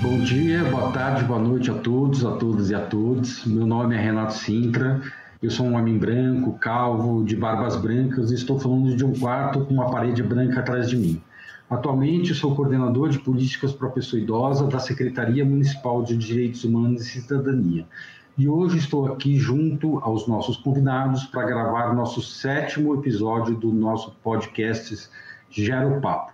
Bom dia, boa tarde, boa noite a todos, a todas e a todos. Meu nome é Renato Sintra, eu sou um homem branco, calvo, de barbas brancas e estou falando de um quarto com uma parede branca atrás de mim. Atualmente sou coordenador de políticas para a pessoa idosa da Secretaria Municipal de Direitos Humanos e Cidadania. E hoje estou aqui junto aos nossos convidados para gravar nosso sétimo episódio do nosso podcast Gero Papo.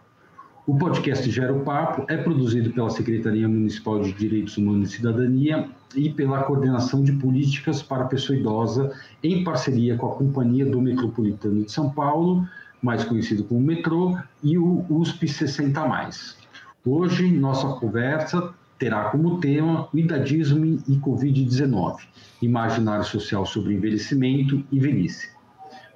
O podcast Gero Papo é produzido pela Secretaria Municipal de Direitos Humanos e Cidadania e pela Coordenação de Políticas para a Pessoa Idosa, em parceria com a Companhia do Metropolitano de São Paulo, mais conhecido como Metrô, e o USP 60. Hoje, nossa conversa terá como tema o idadismo e Covid-19, imaginário social sobre envelhecimento e velhice.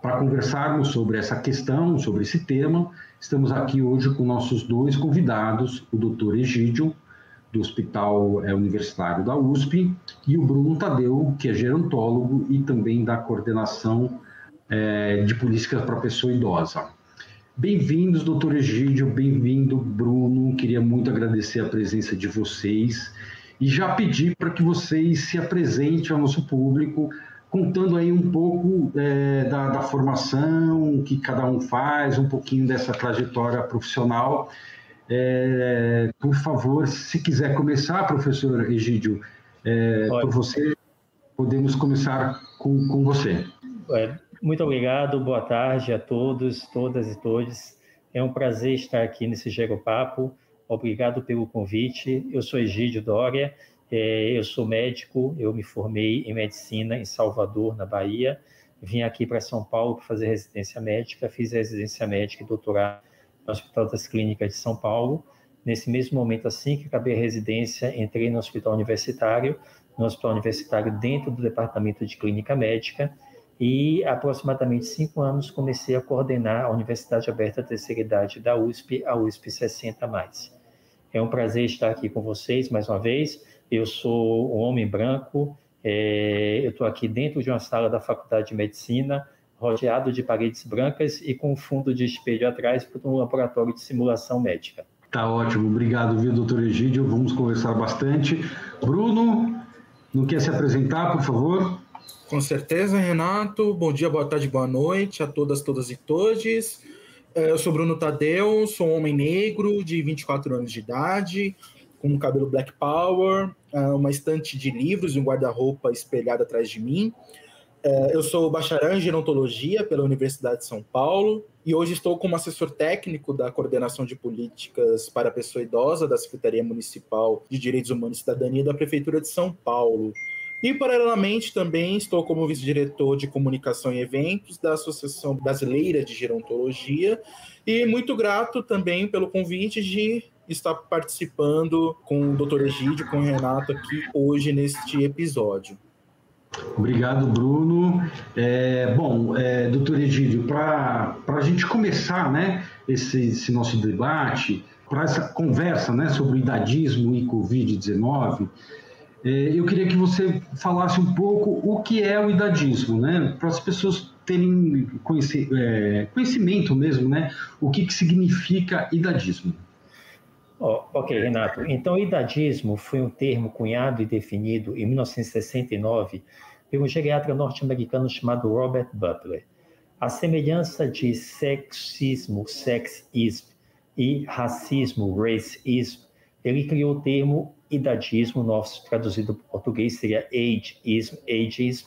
Para conversarmos sobre essa questão, sobre esse tema, estamos aqui hoje com nossos dois convidados, o Dr. Egídio, do Hospital é, Universitário da USP, e o Bruno Tadeu, que é gerontólogo e também da coordenação é, de políticas para pessoa idosa. Bem-vindos, doutor Egídio, bem-vindo, Bruno. Queria muito agradecer a presença de vocês e já pedir para que vocês se apresentem ao nosso público, contando aí um pouco é, da, da, formação que cada um faz, um pouquinho dessa trajetória profissional. É, por favor, se quiser começar, professor Egídio, é, por você, podemos começar com, com você. Muito obrigado, boa tarde a todos, todas e todos. É um prazer estar aqui nesse Gero Papo. Obrigado pelo convite. Eu sou Egídio Dória, é, eu sou médico, eu me formei em medicina em Salvador, na Bahia. Vim aqui para São Paulo para fazer residência médica, fiz residência médica e doutorado no Hospital das Clínicas de São Paulo. Nesse mesmo momento, assim que acabei a residência, entrei no Hospital Universitário, no Hospital Universitário dentro do Departamento de Clínica Médica, e aproximadamente cinco anos comecei a coordenar a Universidade Aberta Terceira Idade da USP, a USP 60+. É um prazer estar aqui com vocês mais uma vez. Eu sou um homem branco, é, eu estou aqui dentro de uma sala da Faculdade de Medicina, rodeado de paredes brancas e com um fundo de espelho atrás para um laboratório de simulação médica. Tá ótimo, obrigado, viu, doutor Egídio? Vamos conversar bastante. Bruno, não quer se apresentar, por favor? Com certeza, Renato. Bom dia, boa tarde, boa noite a todas, todas e todes. É, eu sou Bruno Tadeu, sou um homem negro de 24 anos de idade, com um cabelo black power, é, uma estante de livros e um guarda-roupa espelhado atrás de mim. É, eu sou bacharel em gerontologia pela Universidade de São Paulo e hoje estou como assessor técnico da Coordenação de Políticas para a Pessoa Idosa da Secretaria Municipal de Direitos Humanos e Cidadania da Prefeitura de São Paulo. E, paralelamente, também estou como vice-diretor de comunicação e eventos da Associação Brasileira de Gerontologia e muito grato também pelo convite de estar participando com o Dr. Egídio, com o Renato aqui hoje neste episódio. Obrigado, Bruno. É, bom, é, doutor Egídio, para a gente começar né, esse, esse nosso debate, para essa conversa né, sobre idadismo e Covid-19, é, eu queria que você falasse um pouco o que é o idadismo, né? Para as pessoas terem é, conhecimento mesmo, né? O que, que significa idadismo? Oh, ok, Renato. Então, idadismo foi um termo cunhado e definido em 1969 pelo geriatra norte-americano chamado Robert Butler. A semelhança de sexismo, sexism, e racismo, racism, ele criou o termo idadismo, nosso traduzido para português seria ageism, ageism,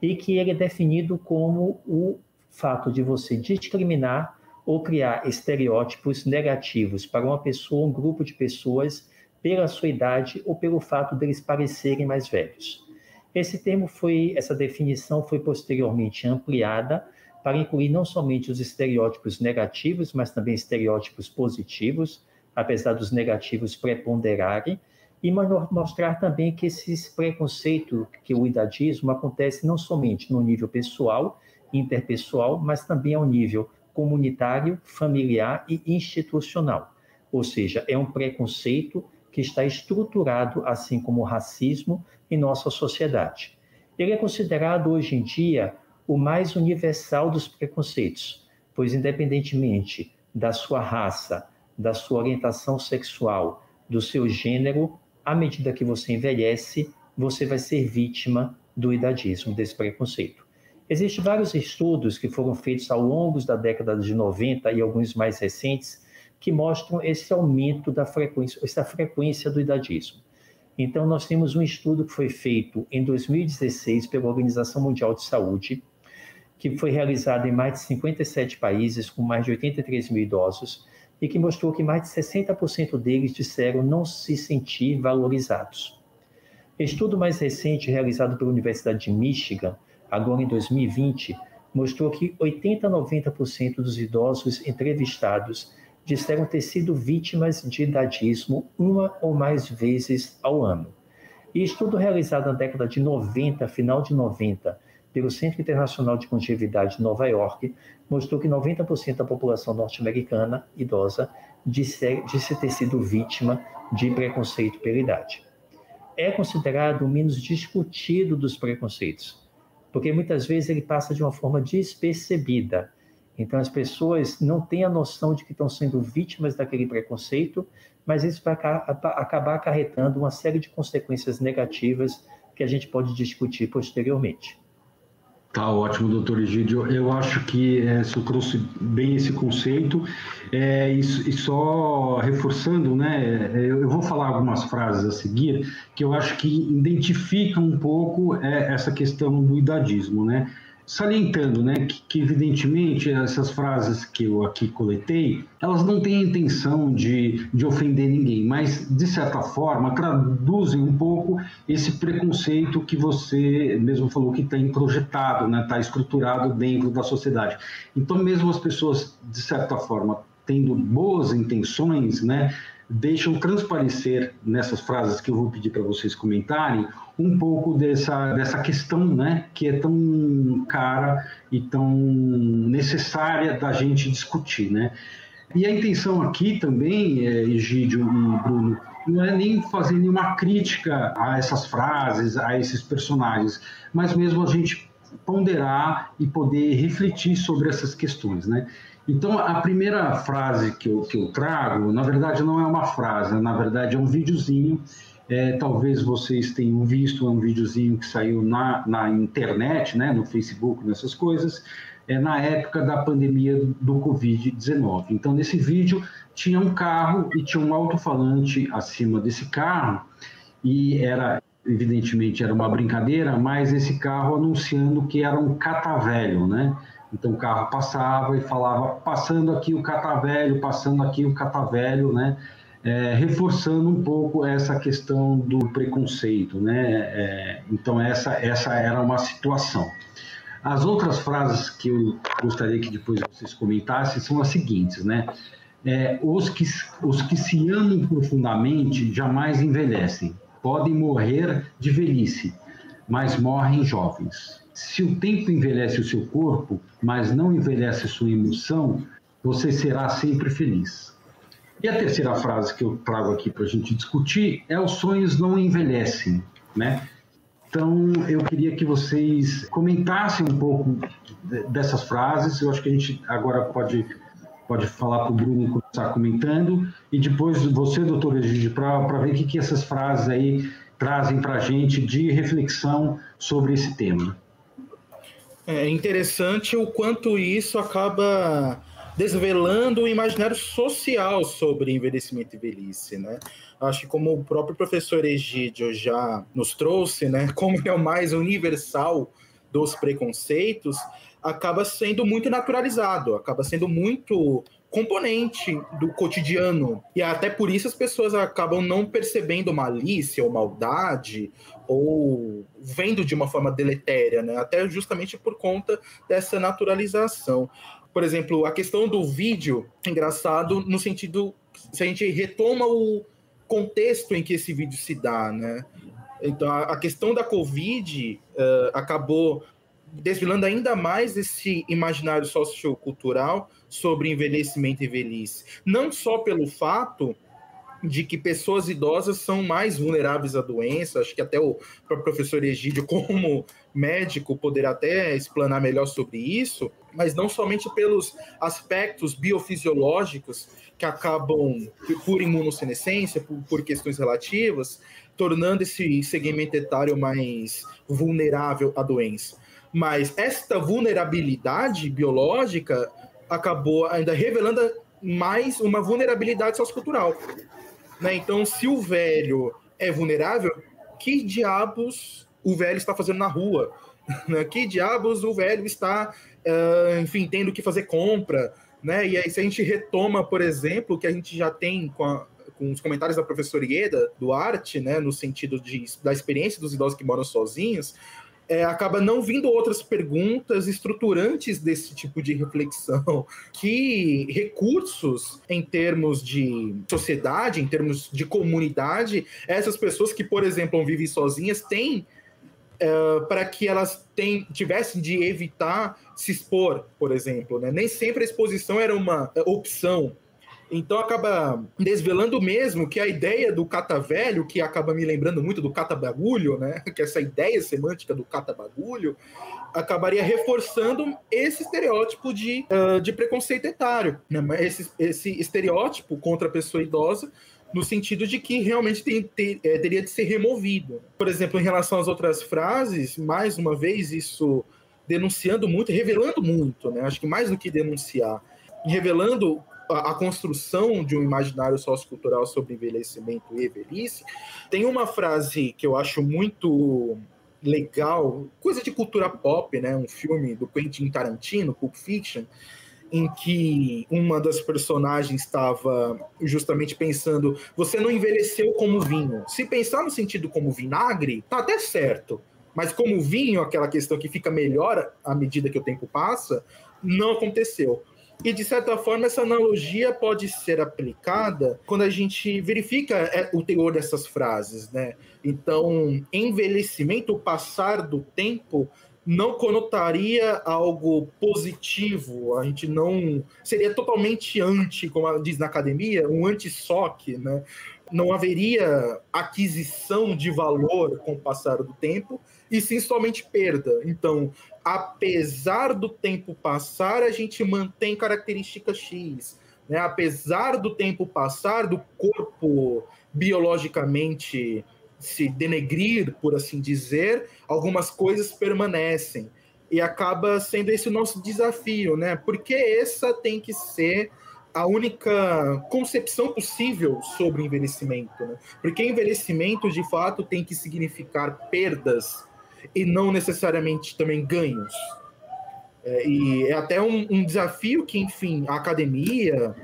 e que ele é definido como o fato de você discriminar ou criar estereótipos negativos para uma pessoa, um grupo de pessoas, pela sua idade ou pelo fato deles parecerem mais velhos. Esse termo foi, essa definição foi posteriormente ampliada para incluir não somente os estereótipos negativos, mas também estereótipos positivos, apesar dos negativos preponderarem, e mostrar também que esses preconceitos, que o idadismo acontece não somente no nível pessoal, interpessoal, mas também ao nível comunitário, familiar e institucional. Ou seja, é um preconceito que está estruturado, assim como o racismo, em nossa sociedade. Ele é considerado hoje em dia o mais universal dos preconceitos, pois, independentemente da sua raça, da sua orientação sexual, do seu gênero, à medida que você envelhece, você vai ser vítima do idadismo, desse preconceito. Existem vários estudos que foram feitos ao longo da década de 90 e alguns mais recentes que mostram esse aumento da frequência, essa frequência do idadismo. Então, nós temos um estudo que foi feito em 2016 pela Organização Mundial de Saúde, que foi realizado em mais de 57 países, com mais de 83 mil idosos, e que mostrou que mais de 60% deles disseram não se sentir valorizados. Estudo mais recente, realizado pela Universidade de Michigan, agora em 2020, mostrou que 80 a 90% dos idosos entrevistados disseram ter sido vítimas de idadismo uma ou mais vezes ao ano. E estudo realizado na década de 90, final de 90, pelo Centro Internacional de Longevidade de Nova York, mostrou que 90% da população norte-americana idosa disse, disse ter sido vítima de preconceito pela idade. É considerado o menos discutido dos preconceitos, porque muitas vezes ele passa de uma forma despercebida, então, as pessoas não têm a noção de que estão sendo vítimas daquele preconceito, mas isso vai acabar acarretando uma série de consequências negativas que a gente pode discutir posteriormente. Tá ótimo, doutor Egídio. Eu acho que é, você trouxe bem esse conceito. É, e, e, só reforçando, né, eu, eu, vou falar algumas frases a seguir que eu acho que identificam um pouco é, essa questão do idadismo, né? Salientando, né, que, que, evidentemente essas frases que eu aqui coletei, elas não têm a intenção de, de ofender ninguém, mas de certa forma traduzem um pouco esse preconceito que você mesmo falou que está introjetado, né, está estruturado dentro da sociedade. Então, mesmo as pessoas de certa forma tendo boas intenções, né, deixam transparecer nessas frases que eu vou pedir para vocês comentarem um pouco dessa, dessa questão né, que é tão cara e tão necessária da gente discutir. Né? E a intenção aqui também, é, Egídio e Bruno, não é nem fazer nenhuma crítica a essas frases, a esses personagens, mas mesmo a gente ponderar e poder refletir sobre essas questões. Né? Então, a primeira frase que eu, que eu trago, na verdade, não é uma frase, na verdade, é um videozinho. É, talvez vocês tenham visto, é um videozinho que saiu na, na internet, né, no Facebook, nessas coisas, é, na época da pandemia do Covid-19. Então, nesse vídeo, tinha um carro e tinha um alto-falante acima desse carro, e era, evidentemente, era uma brincadeira, mas esse carro anunciando que era um catavelho, né? Então o carro passava e falava, passando aqui o catavelho, passando aqui o catavelho, né? É, reforçando um pouco essa questão do preconceito, né? É, então essa, essa era uma situação. As outras frases que eu gostaria que depois vocês comentassem são as seguintes, né? É, os, que, os que se amam profundamente jamais envelhecem, podem morrer de velhice, mas morrem jovens. Se o tempo envelhece o seu corpo, mas não envelhece sua emoção, você será sempre feliz. E a terceira frase que eu trago aqui para a gente discutir é: os sonhos não envelhecem, né? Então, eu queria que vocês comentassem um pouco dessas frases. Eu acho que a gente agora pode, pode falar para o Bruno começar comentando, e depois você, doutor Egídio, para ver o que, que essas frases aí trazem para a gente de reflexão sobre esse tema. É interessante o quanto isso acaba desvelando o imaginário social sobre envelhecimento e velhice, né? Acho que como o próprio professor Egídio já nos trouxe, né, como é o mais universal dos preconceitos, acaba sendo muito naturalizado, acaba sendo muito componente do cotidiano. E até por isso as pessoas acabam não percebendo malícia ou maldade ou vendo de uma forma deletéria, né? Até justamente por conta dessa naturalização. Por exemplo, a questão do vídeo, engraçado no sentido se a gente retoma o contexto em que esse vídeo se dá, né? Então, a, questão da Covid uh, acabou desvelando ainda mais esse imaginário sociocultural sobre envelhecimento e velhice. Não só pelo fato de que pessoas idosas são mais vulneráveis à doença. Acho que até o professor Egídio, como médico, poderá até explanar melhor sobre isso, mas não somente pelos aspectos biofisiológicos que acabam, por imunossenescência, por, por questões relativas, tornando esse segmento etário mais vulnerável à doença. Mas esta vulnerabilidade biológica acabou ainda revelando mais uma vulnerabilidade sociocultural. Né? Então, se o velho é vulnerável, que diabos o velho está fazendo na rua? Né? Que diabos o velho está, uh, enfim, tendo que fazer compra? Né? E aí, se a gente retoma, por exemplo, que a gente já tem com, a, com os comentários da professora Ieda Duarte, né, no sentido de, da experiência dos idosos que moram sozinhos, é, acaba não vindo outras perguntas estruturantes desse tipo de reflexão. Que recursos, em termos de sociedade, em termos de comunidade, essas pessoas que, por exemplo, vivem sozinhas, têm é, para que elas tivessem de evitar se expor, por exemplo. Né? Nem sempre a exposição era uma opção então acaba desvelando mesmo que a ideia do cata-velho, que acaba me lembrando muito do cata-bagulho, né? Que essa ideia semântica do cata-bagulho, acabaria reforçando esse estereótipo de, uh, de preconceito etário. Né? Esse, esse estereótipo contra a pessoa idosa no sentido de que realmente tem, ter, é, teria de ser removido. Por exemplo, em relação às outras frases, mais uma vez, isso denunciando muito, revelando muito, né? Acho que mais do que denunciar, revelando a, construção de um imaginário sociocultural sobre envelhecimento e velhice, tem uma frase que eu acho muito legal, coisa de cultura pop, né? Um filme do Quentin Tarantino, Pulp Fiction, em que uma das personagens estava justamente pensando: você não envelheceu como vinho. Se pensar no sentido como vinagre, tá até certo. Mas como vinho, aquela questão que fica melhor à medida que o tempo passa, não aconteceu. E, de certa forma, essa analogia pode ser aplicada quando a gente verifica é, o teor dessas frases, né? Então, envelhecimento, o passar do tempo, não conotaria algo positivo, a gente não seria totalmente anti, como diz na academia, um anti-SOC, né? Não haveria aquisição de valor com o passar do tempo, e sim somente perda. Então, apesar do tempo passar, a gente mantém característica X. Né? Apesar do tempo passar, do corpo biologicamente se denegrir, por assim dizer, algumas coisas permanecem. E acaba sendo esse o nosso desafio, né? Porque essa tem que ser a única concepção possível sobre envelhecimento. Né? Porque envelhecimento, de fato, tem que significar perdas e não necessariamente também ganhos. É, e é até um, um, desafio que, enfim, a academia,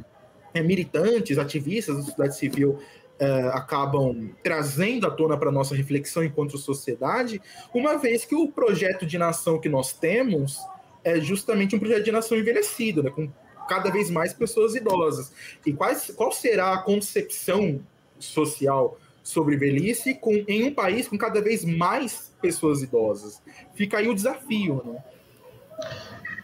é, militantes, ativistas da sociedade civil é, acabam trazendo à tona para nossa reflexão enquanto sociedade, uma vez que o projeto de nação que nós temos é justamente um projeto de nação envelhecido, né, com cada vez mais pessoas idosas. E quais, qual será a concepção social sobre velhice com, em um país com cada vez mais pessoas idosas. Fica aí o desafio, né?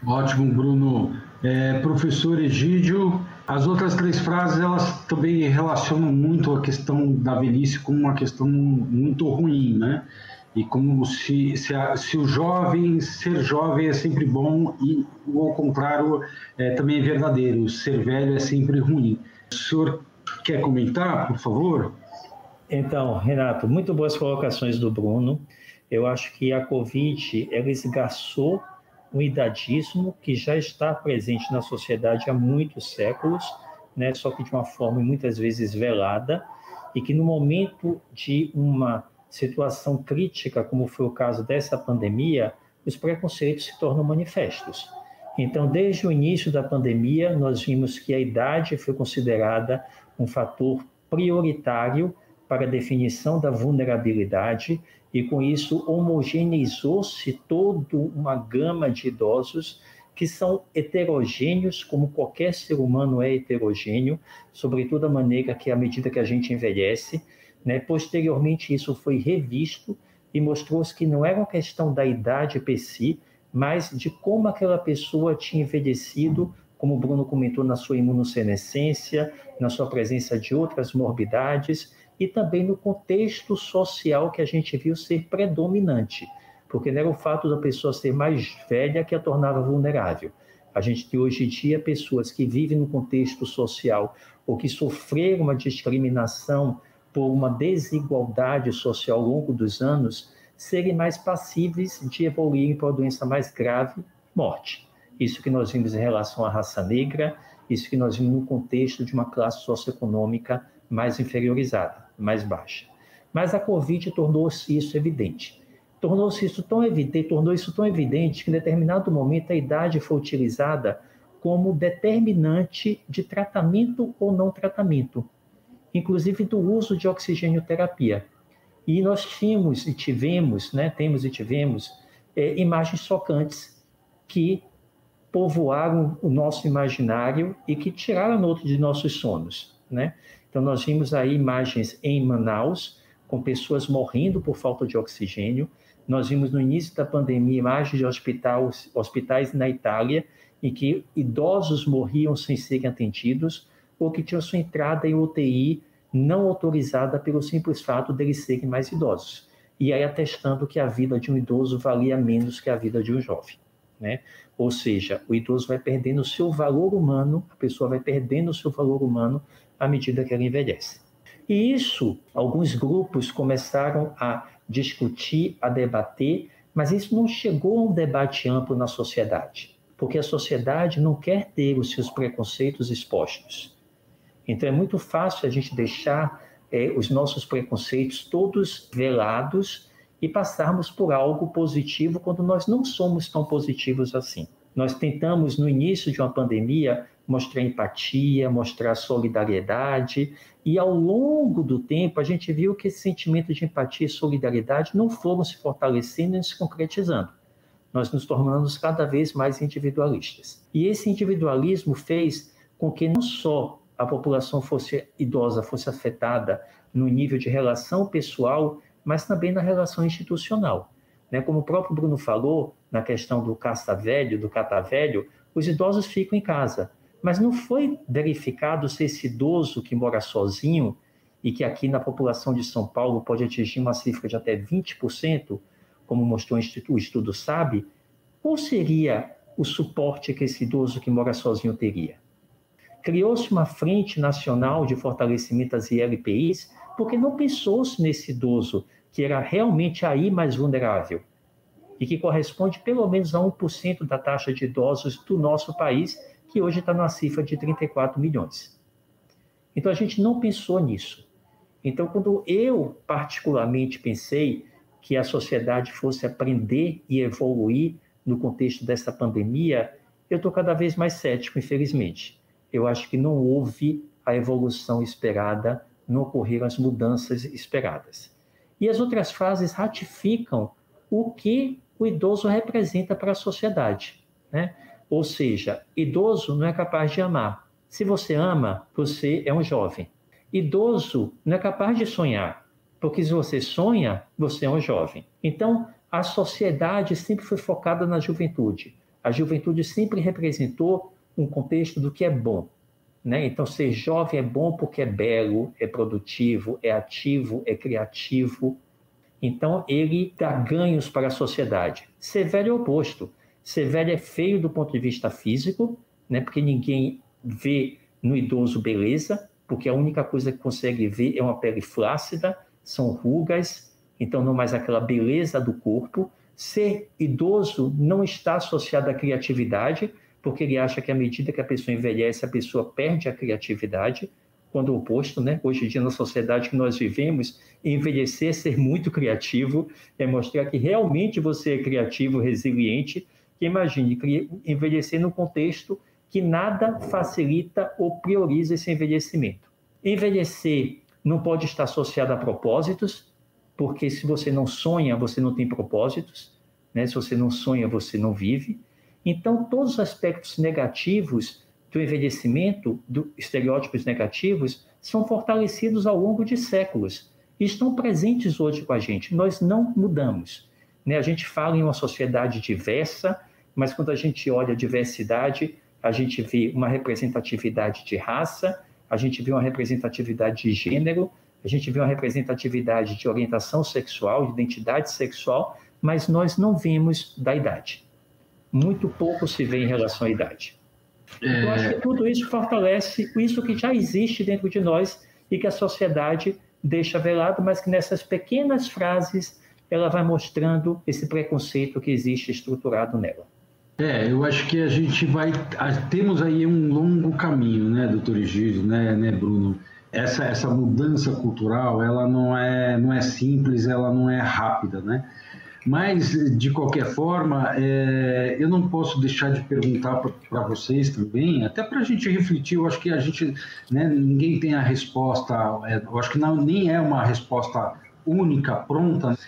Ótimo, Bruno. É, professor Egídio, as outras três frases elas também relacionam muito a questão da velhice com uma questão muito ruim, né? E como se, se, se o jovem, ser jovem é sempre bom e o contrário é, também é verdadeiro, ser velho é sempre ruim. O senhor quer comentar, por favor? Então, Renato, muito boas colocações do Bruno. Eu acho que a Covid ela esgaçou um idadismo que já está presente na sociedade há muitos séculos, né? só que de uma forma muitas vezes velada, e que no momento de uma situação crítica, como foi o caso dessa pandemia, os preconceitos se tornam manifestos. Então, desde o início da pandemia, nós vimos que a idade foi considerada um fator prioritário para a definição da vulnerabilidade e com isso homogeneizou-se toda uma gama de idosos que são heterogêneos, como qualquer ser humano é heterogêneo, sobretudo a maneira que à medida que a gente envelhece, né? Posteriormente isso foi revisto e mostrou-se que não era uma questão da idade per si, mas de como aquela pessoa tinha envelhecido como o Bruno comentou, na sua imunossenescência, na sua presença de outras morbidades e também no contexto social que a gente viu ser predominante, porque não era o fato da pessoa ser mais velha que a tornava vulnerável. A gente tem hoje em dia pessoas que vivem no contexto social ou que sofreram uma discriminação por uma desigualdade social ao longo dos anos, serem mais passíveis de evoluir para uma doença mais grave, morte. Isso que nós vimos em relação à raça negra, isso que nós vimos no contexto de uma classe socioeconômica mais inferiorizada, mais baixa. Mas a Covid tornou-se isso evidente. Tornou-se isso tão evidente, tornou isso tão evidente que em determinado momento a idade foi utilizada como determinante de tratamento ou não tratamento, inclusive do uso de oxigênio-terapia. E nós tínhamos e tivemos, né, temos e tivemos é, imagens chocantes que povoaram o nosso imaginário e que tiraram outro de nossos sonos, né? Então nós vimos aí imagens em Manaus com pessoas morrendo por falta de oxigênio. Nós vimos no início da pandemia imagens de hospitais, hospitais na Itália em que idosos morriam sem serem atendidos ou que tinham sua entrada em UTI não autorizada pelo simples fato deles serem mais idosos. E aí atestando que a vida de um idoso valia menos que a vida de um jovem. Né? Ou seja, o idoso vai perdendo o seu valor humano, a pessoa vai perdendo o seu valor humano à medida que ela envelhece. E isso, alguns grupos começaram a discutir, a debater, mas isso não chegou a um debate amplo na sociedade, porque a sociedade não quer ter os seus preconceitos expostos. Então é muito fácil a gente deixar é, os nossos preconceitos todos velados e passarmos por algo positivo quando nós não somos tão positivos assim. Nós tentamos, no início de uma pandemia, mostrar empatia, mostrar solidariedade, e ao longo do tempo a gente viu que esse sentimento de empatia e solidariedade não foram se fortalecendo e se concretizando. Nós nos tornamos cada vez mais individualistas. E esse individualismo fez com que não só a população fosse idosa fosse afetada no nível de relação pessoal, mas também na relação institucional. Né? Como o próprio Bruno falou, na questão do casta velho, do cata velho, os idosos ficam em casa. Mas não foi verificado se esse idoso que mora sozinho, e que aqui na população de São Paulo pode atingir uma cifra de até 20%, como mostrou o estudo, o estudo SAB, qual seria o suporte que esse idoso que mora sozinho teria? Criou-se uma frente nacional de fortalecimento das ILPIs, porque não pensou-se nesse idoso que era realmente aí mais vulnerável e que corresponde pelo menos a 1% da taxa de idosos do nosso país, que hoje está numa cifra de 34 milhões. Então a gente não pensou nisso. Então, quando eu particularmente pensei que a sociedade fosse aprender e evoluir no contexto dessa pandemia, eu estou cada vez mais cético, infelizmente. Eu acho que não houve a evolução esperada, não ocorreram as mudanças esperadas. E as outras frases ratificam o que o idoso representa para a sociedade. Né? Ou seja, idoso não é capaz de amar. Se você ama, você é um jovem. Idoso não é capaz de sonhar, porque se você sonha, você é um jovem. Então, a sociedade sempre foi focada na juventude. A juventude sempre representou um contexto do que é bom. Né? Então, ser jovem é bom porque é belo, é produtivo, é ativo, é criativo. Então, ele dá ganhos para a sociedade. Ser velho é o oposto. Ser velho é feio do ponto de vista físico, né? porque ninguém vê no idoso beleza, porque a única coisa que consegue ver é uma pele flácida, são rugas, então não mais aquela beleza do corpo. Ser idoso não está associado à criatividade, porque ele acha que à medida que a pessoa envelhece, a pessoa perde a criatividade, quando o oposto, né? Hoje em dia, na sociedade que nós vivemos, envelhecer ser muito criativo, é mostrar que realmente você é criativo, resiliente, que imagine, envelhecer num contexto que nada facilita ou prioriza esse envelhecimento. Envelhecer não pode estar associado a propósitos, porque se você não sonha, você não tem propósitos, né? Se você não sonha, você não vive. Então, todos os aspectos negativos do envelhecimento, do estereótipos negativos, são fortalecidos ao longo de séculos e estão presentes hoje com a gente. Nós não mudamos. Né? A gente fala em uma sociedade diversa, mas quando a gente olha a diversidade, a gente vê uma representatividade de raça, a gente vê uma representatividade de gênero, a gente vê uma representatividade de orientação sexual, de identidade sexual, mas nós não vimos da idade. Muito pouco se vê em relação à idade. É... Então, acho que tudo isso fortalece isso que já existe dentro de nós e que a sociedade deixa velado, mas que nessas pequenas frases ela vai mostrando esse preconceito que existe estruturado nela. É, eu acho que a gente vai. Temos aí um longo caminho, né, doutor Egídio, né, né, Bruno? Essa, essa mudança cultural, ela não é, não é simples, ela não é rápida, né? Mas, de qualquer forma, é, eu não posso deixar de perguntar para vocês também, até para a gente refletir. Eu acho que a gente, né, ninguém tem a resposta, é, eu acho que não, nem é uma resposta única, pronta,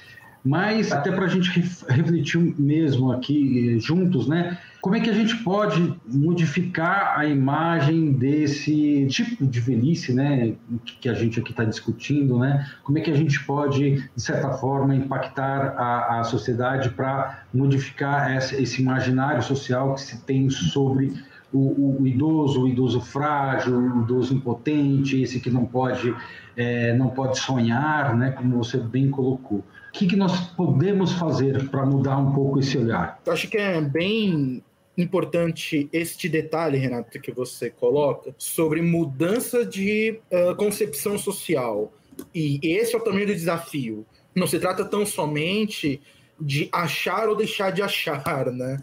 mas até para a gente refletir mesmo aqui eh, juntos, né? Como é que a gente pode modificar a imagem desse tipo de velhice, né, que a gente aqui está discutindo, né? Como é que a gente pode, de certa forma, impactar a, a sociedade para modificar essa, esse imaginário social que se tem sobre o, o, idoso, o idoso frágil, o idoso impotente, esse que não pode, é, não pode sonhar, né, como você bem colocou. O que, que nós podemos fazer para mudar um pouco esse olhar? Eu acho que é bem importante este detalhe, Renato, que você coloca, sobre mudança de uh, concepção social. E esse é o tamanho do desafio. Não se trata tão somente de achar ou deixar de achar, né?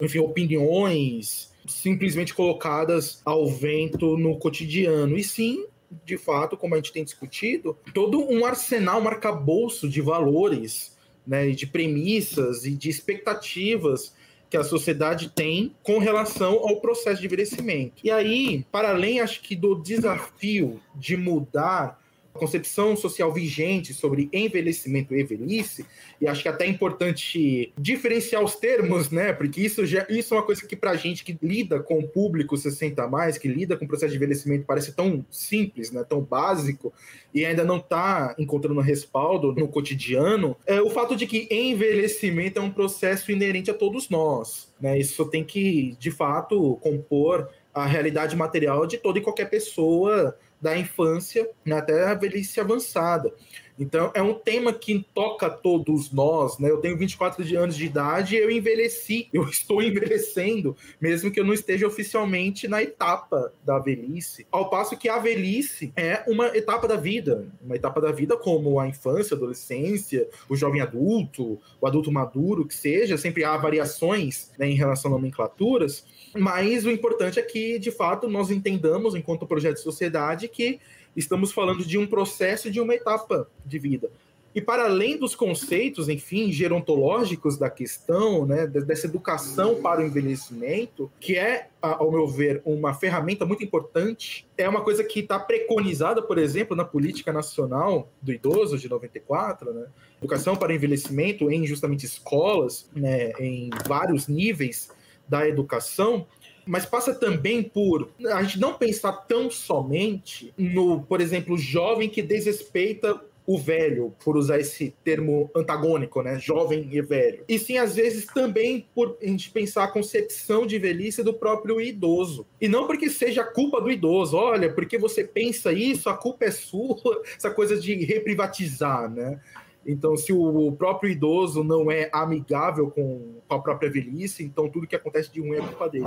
Enfim, opiniões simplesmente colocadas ao vento no cotidiano, e sim de fato, como a gente tem discutido, todo um arsenal, um arcabouço de valores, né, de premissas e de expectativas que a sociedade tem com relação ao processo de envelhecimento. E aí, para além, acho que do desafio de mudar concepção social vigente sobre envelhecimento e velhice, e acho que até é importante diferenciar os termos, né? Porque isso já isso é uma coisa que pra gente que lida com o público 60 a mais, que lida com o processo de envelhecimento, parece tão simples, né? Tão básico e ainda não está encontrando respaldo no cotidiano, é o fato de que envelhecimento é um processo inerente a todos nós, né? Isso tem que, de fato, compor a realidade material de toda e qualquer pessoa da infância né, até a velhice avançada. Então, é um tema que toca todos nós, né? Eu tenho 24 anos de idade e eu envelheci, eu estou envelhecendo, mesmo que eu não esteja oficialmente na etapa da velhice. Ao passo que a velhice é uma etapa da vida, uma etapa da vida como a infância, a adolescência, o jovem adulto, o adulto maduro, que seja, sempre há variações né, em relação a nomenclaturas, mas o importante é que, de fato, nós entendamos, enquanto projeto de sociedade, que estamos falando de um processo de uma etapa de vida. E para além dos conceitos, enfim, gerontológicos da questão, né, dessa educação para o envelhecimento, que é, ao meu ver, uma ferramenta muito importante, é uma coisa que está preconizada, por exemplo, na Política Nacional do Idoso de 94, né, educação para o envelhecimento em justamente escolas, né, em vários níveis da educação, mas passa também por a gente não pensar tão somente no, por exemplo, jovem que desrespeita o velho, por usar esse termo antagônico, né? Jovem e velho. E sim, às vezes, também por a gente pensar a concepção de velhice do próprio idoso. E não porque seja culpa do idoso, olha, porque você pensa isso, a culpa é sua, essa coisa de reprivatizar, né? Então, se o próprio idoso não é amigável com a própria velhice, então tudo que acontece de ruim é culpa dele.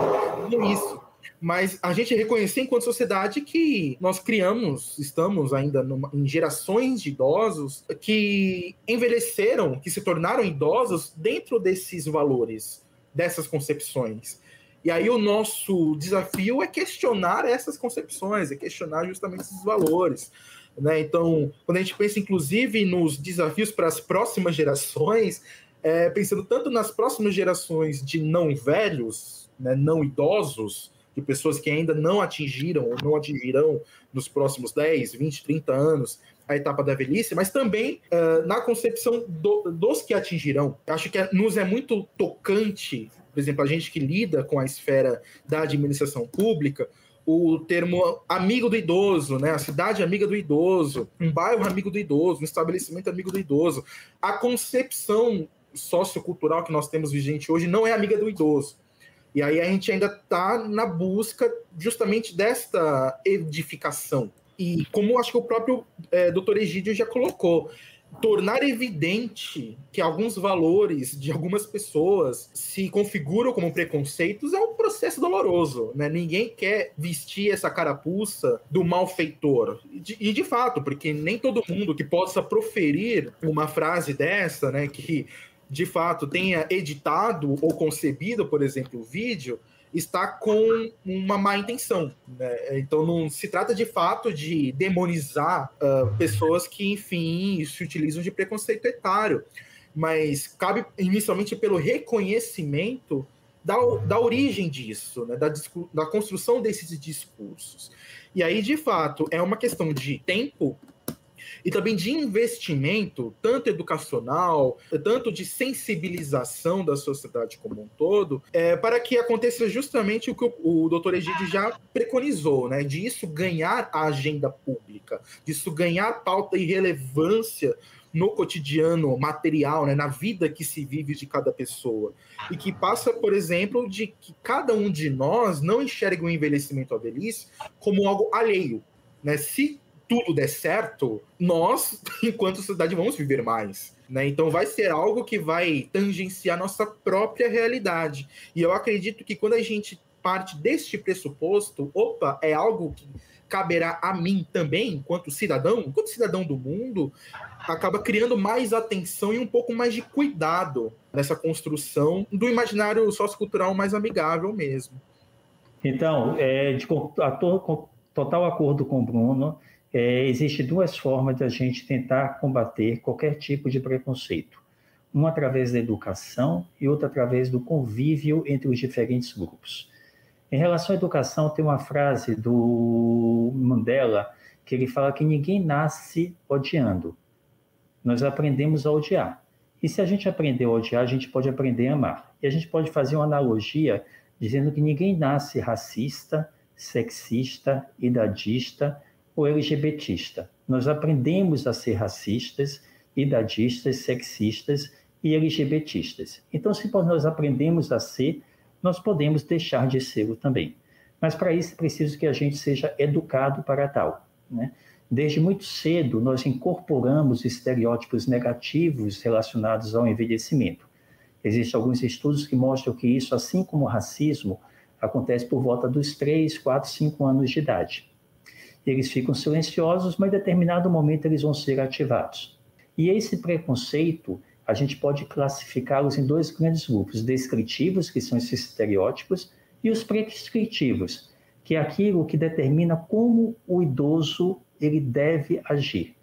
Não é isso. Mas a gente reconhecer enquanto sociedade que nós criamos, estamos ainda numa, em gerações de idosos que envelheceram, que se tornaram idosos dentro desses valores, dessas concepções. E aí o nosso desafio é questionar essas concepções, é questionar justamente esses valores. Né? Então, quando a gente pensa, inclusive, nos desafios para as próximas gerações, é, pensando tanto nas próximas gerações de não velhos, né, não idosos, de pessoas que ainda não atingiram ou não atingirão nos próximos 10, 20, 30 anos a etapa da velhice, mas também uh, na concepção do, dos que atingirão. Acho que é, nos é muito tocante, por exemplo, a gente que lida com a esfera da administração pública, o termo amigo do idoso, né? A cidade amiga do idoso, um bairro amigo do idoso, um estabelecimento amigo do idoso. A concepção sociocultural que nós temos vigente hoje não é amiga do idoso. E aí a gente ainda está na busca justamente desta edificação. E como acho que o próprio é, doutor Egídio já colocou, tornar evidente que alguns valores de algumas pessoas se configuram como preconceitos é um processo doloroso, né? Ninguém quer vestir essa carapuça do malfeitor. E de, e de fato, porque nem todo mundo que possa proferir uma frase dessa, né, que de fato tenha editado ou concebido, por exemplo, o vídeo, está com uma má intenção. Né? Então não se trata de fato de demonizar uh, pessoas que, enfim, se utilizam de preconceito etário, mas cabe inicialmente pelo reconhecimento da, da origem disso, né? da, da construção desses discursos. E aí, de fato, é uma questão de tempo e também de investimento, tanto educacional, tanto de sensibilização da sociedade como um todo, é, para que aconteça justamente o que o, o doutor Egídio já preconizou, né? De isso ganhar a agenda pública, disso ganhar pauta e relevância no cotidiano material, né, na vida que se vive de cada pessoa. E que passa, por exemplo, de que cada um de nós não enxergue o envelhecimento à velhice como algo alheio. Né? Se tudo der certo, nós, enquanto sociedade, vamos viver mais. Né? Então vai ser algo que vai tangenciar nossa própria realidade. E eu acredito que quando a gente parte deste pressuposto, opa, é algo que caberá a mim também, enquanto cidadão, enquanto cidadão do mundo, acaba criando mais atenção e um pouco mais de cuidado nessa construção do imaginário sociocultural mais amigável mesmo. Então, é, de, a, total acordo com o Bruno, é, existe duas formas de a gente tentar combater qualquer tipo de preconceito. Uma através da educação e outra através do convívio entre os diferentes grupos. Em relação à educação, tem uma frase do Mandela que ele fala que ninguém nasce odiando. Nós aprendemos a odiar. E se a gente aprender a odiar, a gente pode aprender a amar. E a gente pode fazer uma analogia dizendo que ninguém nasce racista, sexista, idadista, ou LGBTista. Nós aprendemos a ser racistas, idadistas, sexistas e LGBTistas. Então, se nós aprendemos a ser, nós podemos deixar de ser também. Mas para isso é preciso que a gente seja educado para tal. Né? Desde muito cedo, nós incorporamos estereótipos negativos relacionados ao envelhecimento. Existem alguns estudos que mostram que isso, assim como o racismo, acontece por volta dos 3, 4, 5 anos de idade eles ficam silenciosos, mas em determinado momento eles vão ser ativados. E esse preconceito, a gente pode classificá-los em dois grandes grupos: descritivos, que são esses estereótipos, e os prescritivos, que é aquilo que determina como o idoso ele deve agir.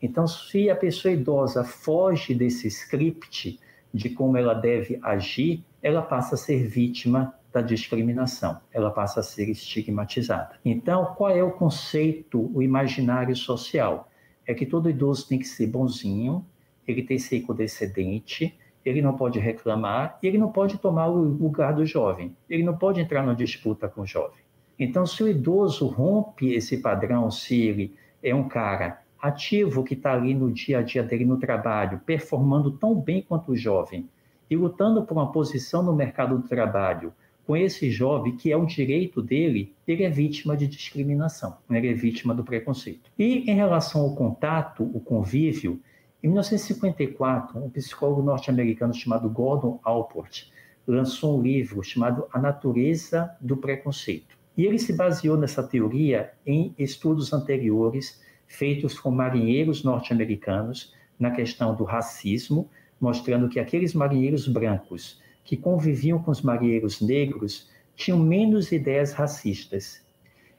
Então, se a pessoa idosa foge desse script de como ela deve agir, ela passa a ser vítima da discriminação, ela passa a ser estigmatizada. Então, qual é o conceito, o imaginário social? É que todo idoso tem que ser bonzinho, ele tem que ser condescendente, ele não pode reclamar e ele não pode tomar o lugar do jovem, ele não pode entrar numa disputa com o jovem. Então, se o idoso rompe esse padrão, se ele é um cara ativo que está ali no dia a dia dele no trabalho, performando tão bem quanto o jovem e lutando por uma posição no mercado do trabalho, com esse jovem, que é um direito dele, ele é vítima de discriminação, né? ele é vítima do preconceito. E em relação ao contato, o convívio, em 1954, um psicólogo norte-americano chamado Gordon Allport lançou um livro chamado A Natureza do Preconceito. E ele se baseou nessa teoria em estudos anteriores feitos com marinheiros norte-americanos na questão do racismo, mostrando que aqueles marinheiros brancos que conviviam com os marinheiros negros tinham menos ideias racistas.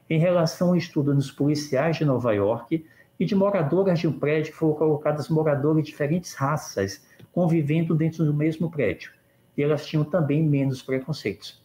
Em relação ao estudo nos policiais de Nova York e de moradoras de um prédio, foram colocadas moradoras de diferentes raças convivendo dentro do mesmo prédio. E elas tinham também menos preconceitos.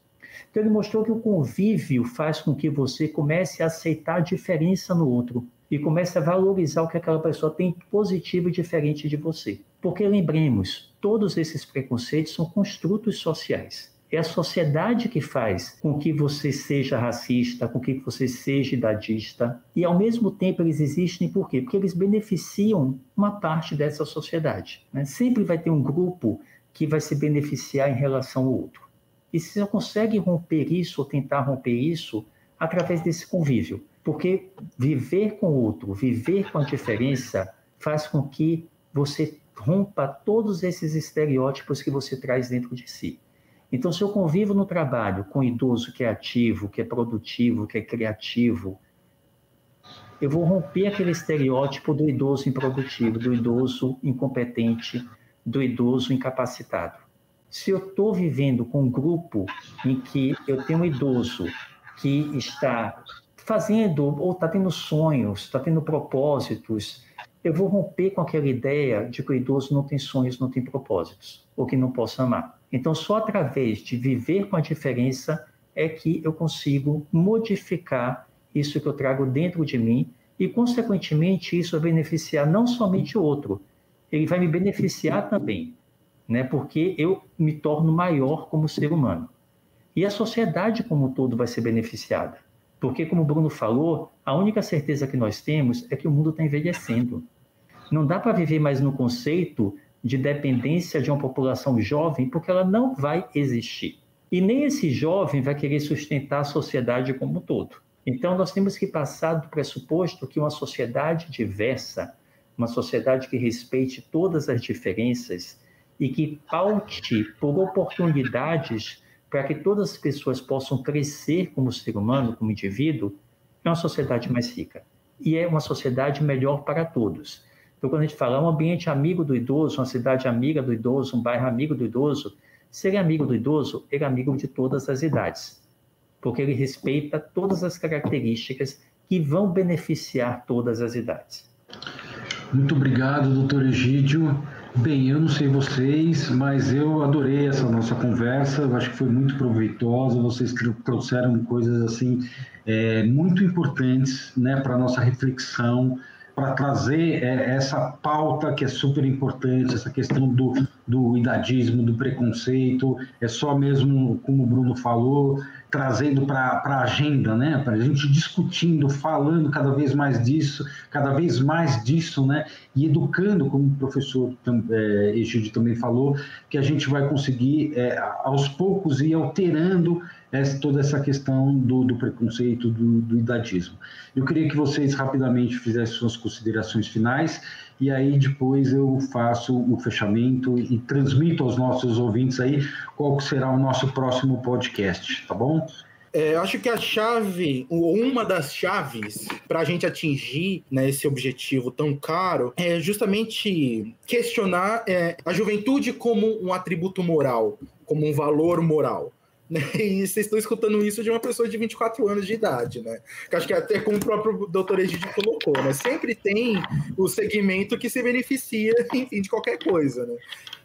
Então, ele mostrou que o convívio faz com que você comece a aceitar a diferença no outro e comece a valorizar o que aquela pessoa tem positivo e diferente de você. Porque lembremos, todos esses preconceitos são construtos sociais. É a sociedade que faz com que você seja racista, com que você seja idadista. E, ao mesmo tempo, eles existem por quê? Porque eles beneficiam uma parte dessa sociedade. Né? Sempre vai ter um grupo que vai se beneficiar em relação ao outro. E se você consegue romper isso ou tentar romper isso através desse convívio. Porque viver com o outro, viver com a diferença, faz com que você rompa todos esses estereótipos que você traz dentro de si. Então, se eu convivo no trabalho com um idoso que é ativo, que é produtivo, que é criativo, eu vou romper aquele estereótipo do idoso improdutivo, do idoso incompetente, do idoso incapacitado. Se eu estou vivendo com um grupo em que eu tenho um idoso que está fazendo ou está tendo sonhos, está tendo propósitos, eu vou romper com aquela ideia de que o idoso não tem sonhos, não tem propósitos, ou que não possa amar. Então, só através de viver com a diferença é que eu consigo modificar isso que eu trago dentro de mim e, consequentemente, isso vai beneficiar não somente o outro, ele vai me beneficiar também, né? porque eu me torno maior como ser humano. E a sociedade como um todo vai ser beneficiada. Porque, como o Bruno falou, a única certeza que nós temos é que o mundo está envelhecendo. Não dá para viver mais no conceito de dependência de uma população jovem, porque ela não vai existir. E nem esse jovem vai querer sustentar a sociedade como um todo. Então, nós temos que passar do pressuposto que uma sociedade diversa, uma sociedade que respeite todas as diferenças e que paute por oportunidades para que todas as pessoas possam crescer como ser humano, como indivíduo, é uma sociedade mais rica. E é uma sociedade melhor para todos. Então, quando a gente fala um ambiente amigo do idoso, uma cidade amiga do idoso, um bairro amigo do idoso, ser amigo do idoso, ele é amigo de todas as idades, porque ele respeita todas as características que vão beneficiar todas as idades. Muito obrigado, doutor Egídio. Bem, eu não sei vocês, mas eu adorei essa nossa conversa. Eu acho que foi muito proveitosa. Vocês trouxeram coisas assim é, muito importantes, né, para nossa reflexão, para trazer é, essa pauta que é super importante, essa questão do, do idadismo, do preconceito. É só mesmo, como o Bruno falou, trazendo para a agenda, né? Para a gente discutindo, falando cada vez mais disso, cada vez mais disso, né? E educando, como o professor é, também falou, que a gente vai conseguir, é, aos poucos, ir alterando essa, toda essa questão do, do preconceito, do, do idadismo. Eu queria que vocês rapidamente fizessem suas considerações finais e aí depois eu faço o fechamento e transmito aos nossos ouvintes aí qual será o nosso próximo podcast, tá bom? É, eu acho que a chave, uma das chaves para a gente atingir né, esse objetivo tão caro é justamente questionar é, a juventude como um atributo moral, como um valor moral. Né? E vocês estão escutando isso de uma pessoa de 24 anos de idade, né? Que acho que até como o próprio doutor Egídio colocou, né? Sempre tem o segmento que se beneficia, enfim, de qualquer coisa, né?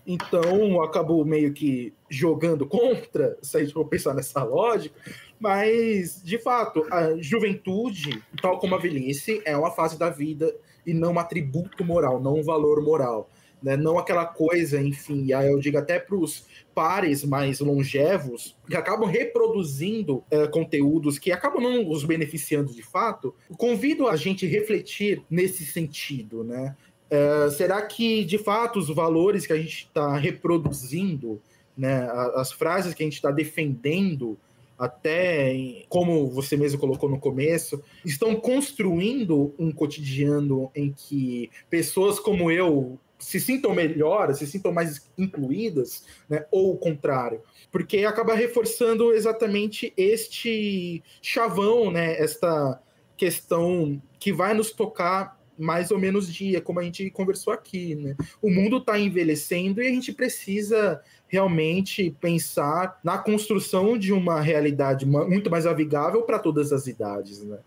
Então, acabou meio que jogando contra, se a gente for pensar nessa lógica, mas, de fato, a juventude, tal como a velhice, é uma fase da vida e não um atributo moral, não um valor moral. Né? Não aquela coisa, enfim, aí eu digo até para os pares mais longevos que acabam reproduzindo é, conteúdos que acabam não os beneficiando de fato, convido a gente a refletir nesse sentido, né? É, será que de fato os valores que a gente está reproduzindo, né, as frases que a gente está defendendo, até como você mesmo colocou no começo, estão construindo um cotidiano em que pessoas como eu se sintam melhor, se sintam mais incluídas, né? ou o contrário. Porque acaba reforçando exatamente este chavão, né? esta questão que vai nos tocar mais ou menos dia, como a gente conversou aqui. Né? O mundo está envelhecendo e a gente precisa realmente pensar na construção de uma realidade muito mais amigável para todas as idades. Né?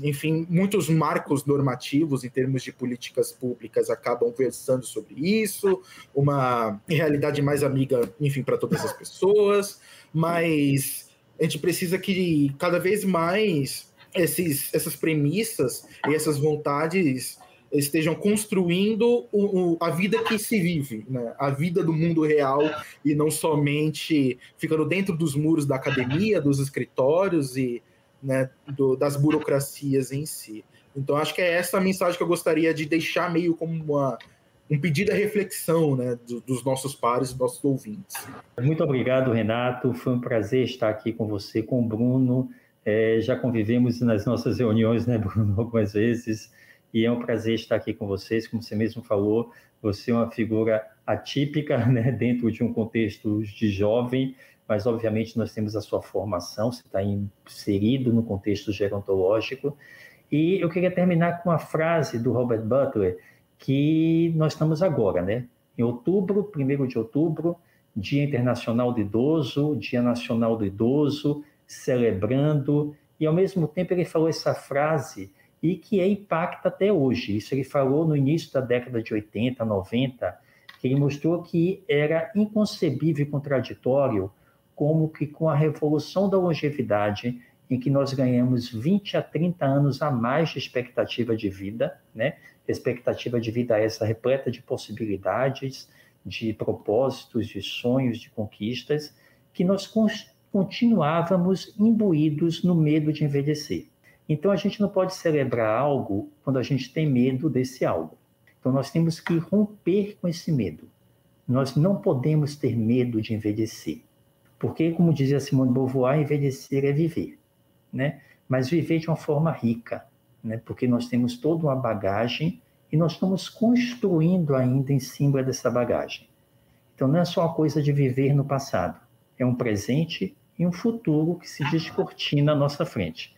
Enfim, muitos marcos normativos em termos de políticas públicas acabam versando sobre isso, uma realidade mais amiga, enfim, para todas as pessoas, mas a gente precisa que cada vez mais esses, essas premissas e essas vontades estejam construindo o, o, a vida que se vive, né? a vida do mundo real e não somente ficando dentro dos muros da academia, dos escritórios e né, do, das burocracias em si. Então, acho que é essa a mensagem que eu gostaria de deixar meio como uma, um pedido à reflexão né, do, dos nossos pares, dos nossos ouvintes. Muito obrigado, Renato. Foi um prazer estar aqui com você, com o Bruno. É, já convivemos nas nossas reuniões, né, Bruno, algumas vezes, e é um prazer estar aqui com vocês. Como você mesmo falou, você é uma figura atípica né, dentro de um contexto de jovem, mas obviamente nós temos a sua formação, você está inserido no contexto gerontológico. E eu queria terminar com uma frase do Robert Butler, que nós estamos agora, né? Em outubro, 1 de outubro, Dia Internacional do Idoso, Dia Nacional do Idoso, celebrando, e ao mesmo tempo ele falou essa frase e que é impacta até hoje. Isso ele falou no início da década de 80, 90, que ele mostrou que era inconcebível e contraditório como que com a revolução da longevidade, em que nós ganhamos 20 a 30 anos a mais de expectativa de vida, né? expectativa de vida essa repleta de possibilidades, de propósitos, de sonhos, de conquistas, que nós continuávamos imbuídos no medo de envelhecer. Então a gente não pode celebrar algo quando a gente tem medo desse algo. Então nós temos que romper com esse medo. Nós não podemos ter medo de envelhecer. Porque, como dizia Simone de Beauvoir, envelhecer é viver, né? Mas viver de uma forma rica, né? porque nós temos toda uma bagagem e nós estamos construindo ainda em cima dessa bagagem. Então não é só uma coisa de viver no passado, é um presente e um futuro que se descortina à nossa frente.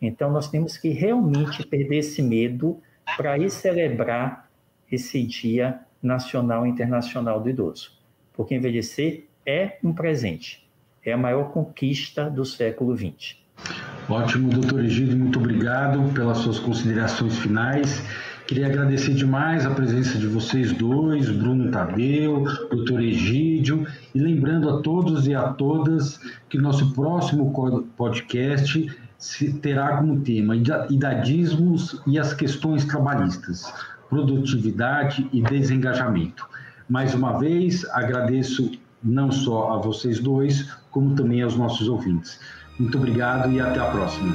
Então nós temos que realmente perder esse medo para ir celebrar esse Dia Nacional e Internacional do Idoso, porque envelhecer é um presente, é a maior conquista do século XX. Ótimo, doutor Egídio, muito obrigado pelas suas considerações finais. Queria agradecer demais a presença de vocês dois, Bruno Tadeu, doutor Egídio, e lembrando a todos e a todas que nosso próximo podcast terá como tema idadismos e as questões trabalhistas, produtividade e desengajamento. Mais uma vez, agradeço não só a vocês dois, como também aos nossos ouvintes. Muito obrigado e até a próxima.